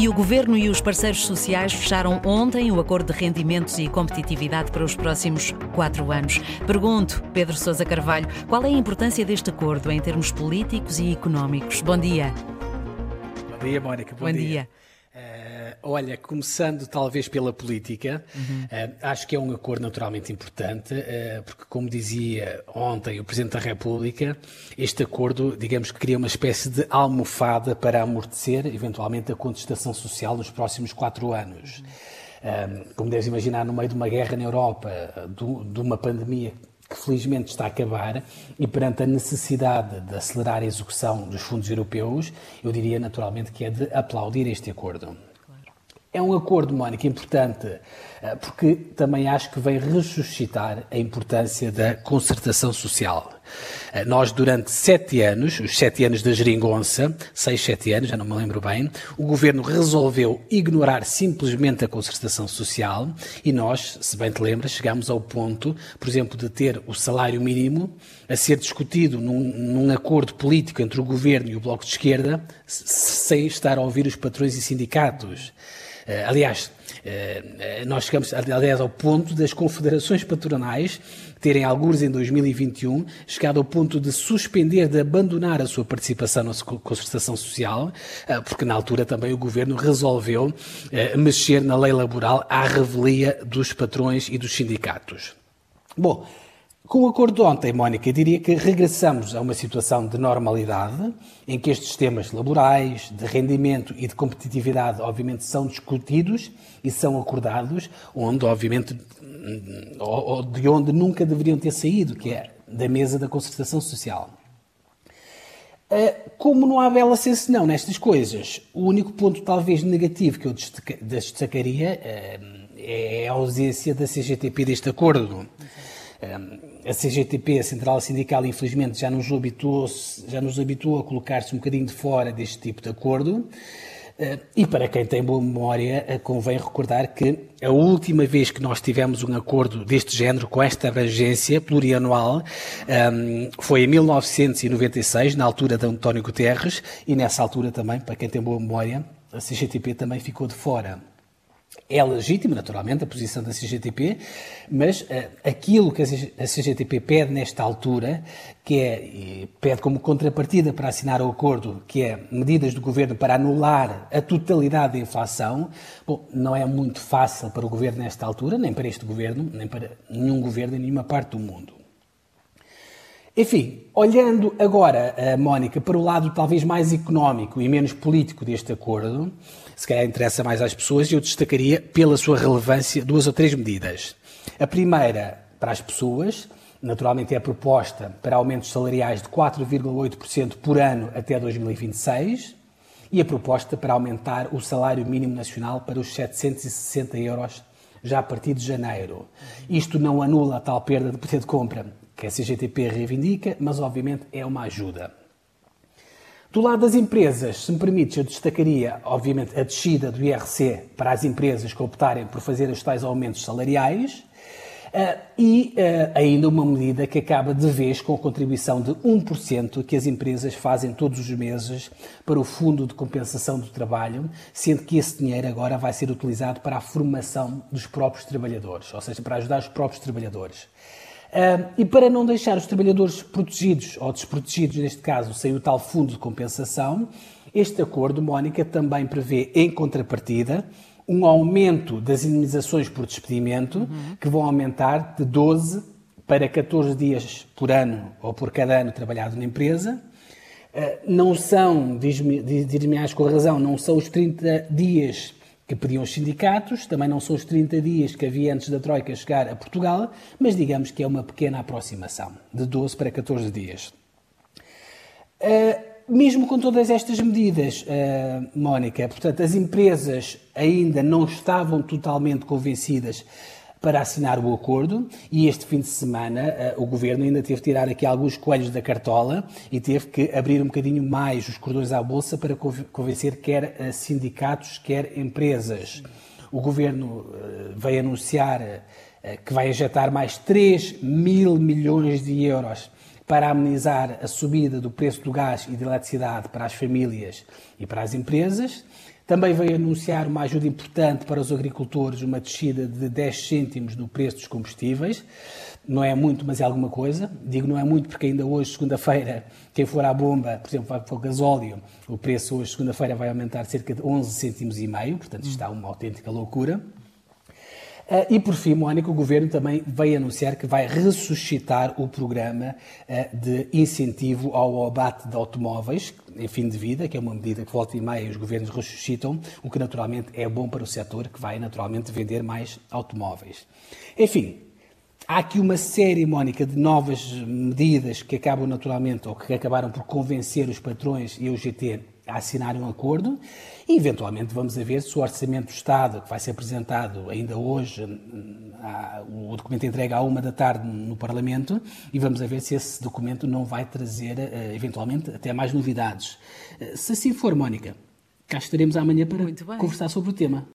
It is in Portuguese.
E o Governo e os parceiros sociais fecharam ontem o acordo de rendimentos e competitividade para os próximos quatro anos. Pergunto, Pedro Sousa Carvalho, qual é a importância deste acordo em termos políticos e económicos? Bom dia. Bom dia, Mónica. Bom, Bom dia. dia. Olha, começando talvez pela política, uhum. uh, acho que é um acordo naturalmente importante, uh, porque, como dizia ontem o Presidente da República, este acordo, digamos que cria uma espécie de almofada para amortecer, eventualmente, a contestação social nos próximos quatro anos. Uhum. como deves imaginar, no meio de uma guerra na Europa, de uma pandemia que felizmente está a acabar, e perante a necessidade de acelerar a execução dos fundos europeus, eu diria naturalmente que é de aplaudir este acordo. É um acordo, Mónica, importante, eh, porque também acho que vem ressuscitar a importância da concertação social. Eh, nós, durante sete anos, os sete anos da geringonça, seis, sete anos, já não me lembro bem, o governo resolveu ignorar simplesmente a concertação social e nós, se bem te lembras, chegámos ao ponto, por exemplo, de ter o salário mínimo a ser discutido num, num acordo político entre o governo e o Bloco de Esquerda, sem estar a ouvir os patrões e sindicatos. Eh, aliás, eh, nós chegamos, aliás, ao ponto das confederações patronais terem, alguns em 2021, chegado ao ponto de suspender, de abandonar a sua participação na concertação social, eh, porque na altura também o governo resolveu mexer na lei laboral à revelia dos patrões e dos sindicatos. Bom, com o acordo de ontem, Mónica, diria que regressamos a uma situação de normalidade, em que estes temas laborais, de rendimento e de competitividade, obviamente, são discutidos e são acordados, onde, obviamente, de onde nunca deveriam ter saído, que é da mesa da concertação social. Eh, como não há bela senso nestas coisas, o único ponto talvez negativo que eu destacaria eh, é a ausência da CGTP deste acordo. A CGTP, a Central Sindical, infelizmente já nos habituou, já nos habituou a colocar-se um bocadinho de fora deste tipo de acordo. E para quem tem boa memória, eh, convém recordar que a última vez que nós tivemos um acordo deste género, com esta abrangência plurianual, foi em 1996, na altura de António Guterres, e nessa altura também, para quem tem boa memória, a CGTP também ficou de fora. É legítima, naturalmente, a posição da CGTP, mas uh, aquilo que a CGTP pede nesta altura, que é, pede como contrapartida para assinar o acordo, que é medidas do governo para anular a totalidade da inflação, bom, não é muito fácil para o governo nesta altura, nem para este governo, nem para nenhum governo em nenhuma parte do mundo. Enfim, olhando agora, uh, Mónica, para o lado talvez mais económico e menos político deste acordo, se calhar interessa mais às pessoas, eu destacaria, pela sua relevância, duas ou três medidas. A primeira, para as pessoas, naturalmente é a proposta para aumentos salariais de 4,8% por ano até 2026 e a proposta para aumentar o salário mínimo nacional para os 760 euros já a partir de janeiro. Isto não anula a tal perda de poder de compra que a CGTP reivindica, mas obviamente é uma ajuda. Do lado das empresas, se me permites, eu destacaria, obviamente, a descida do IRC para as empresas que optarem por fazer os tais aumentos salariais uh, e uh, ainda uma medida que acaba de vez com a contribuição de 1% que as empresas fazem todos os meses para o Fundo de Compensação do Trabalho, sendo que esse dinheiro agora vai ser utilizado para a formação dos próprios trabalhadores, ou seja, para ajudar os próprios trabalhadores. Uh, e para não deixar os trabalhadores protegidos ou desprotegidos, neste caso, sem o tal fundo de compensação, este acordo, Mónica, também prevê, em contrapartida, um aumento das indemnizações por despedimento, uhum. que vão aumentar de 12 para 14 dias por ano ou por cada ano trabalhado na empresa. Uh, não são, diz-me diz com razão, não são os 30 dias que pediam os sindicatos, também não são os 30 dias que havia antes da Troika chegar a Portugal, mas digamos que é uma pequena aproximação, de 12 para 14 dias. Uh, mesmo com todas estas medidas, uh, Mónica, portanto, as empresas ainda não estavam totalmente convencidas para assinar o acordo e este fim de semana uh, o Governo ainda teve de tirar aqui alguns coelhos da cartola e teve que abrir um bocadinho mais os cordões à bolsa para convencer quer uh, sindicatos, quer empresas. O Governo uh, veio anunciar que vai injetar mais 3 mil milhões de euros para amenizar a subida do preço do gás e da eletricidade para as famílias e para as empresas. Também veio anunciar uma ajuda importante para os agricultores, uma descida de 10 cêntimos no preço dos combustíveis. Não é muito, mas é alguma coisa. Digo não é muito porque ainda hoje, segunda-feira, quem for à bomba, por exemplo, vai para o gasóleo, o preço hoje, segunda-feira, vai aumentar cerca de 11 cêntimos e meio, portanto, está uma autêntica loucura. Uh, e por fim, Mónica, o Governo também veio anunciar que vai ressuscitar o programa uh, de incentivo ao abate de automóveis em fim de vida, que é uma medida que volta e meia os governos ressuscitam, o que naturalmente é bom para o setor, que vai naturalmente vender mais automóveis. Enfim, Há aqui uma série, Mónica, de novas medidas que acabam naturalmente, ou que acabaram por convencer os patrões e o GT a assinar um acordo e, eventualmente, vamos a ver se o Orçamento do Estado, que vai ser apresentado ainda hoje, o documento entrega à uma da tarde no Parlamento, e vamos a ver se esse documento não vai trazer, eh, eventualmente, até mais novidades. Eh, se assim for, Mónica, cá estaremos amanhã para conversar sobre o tema.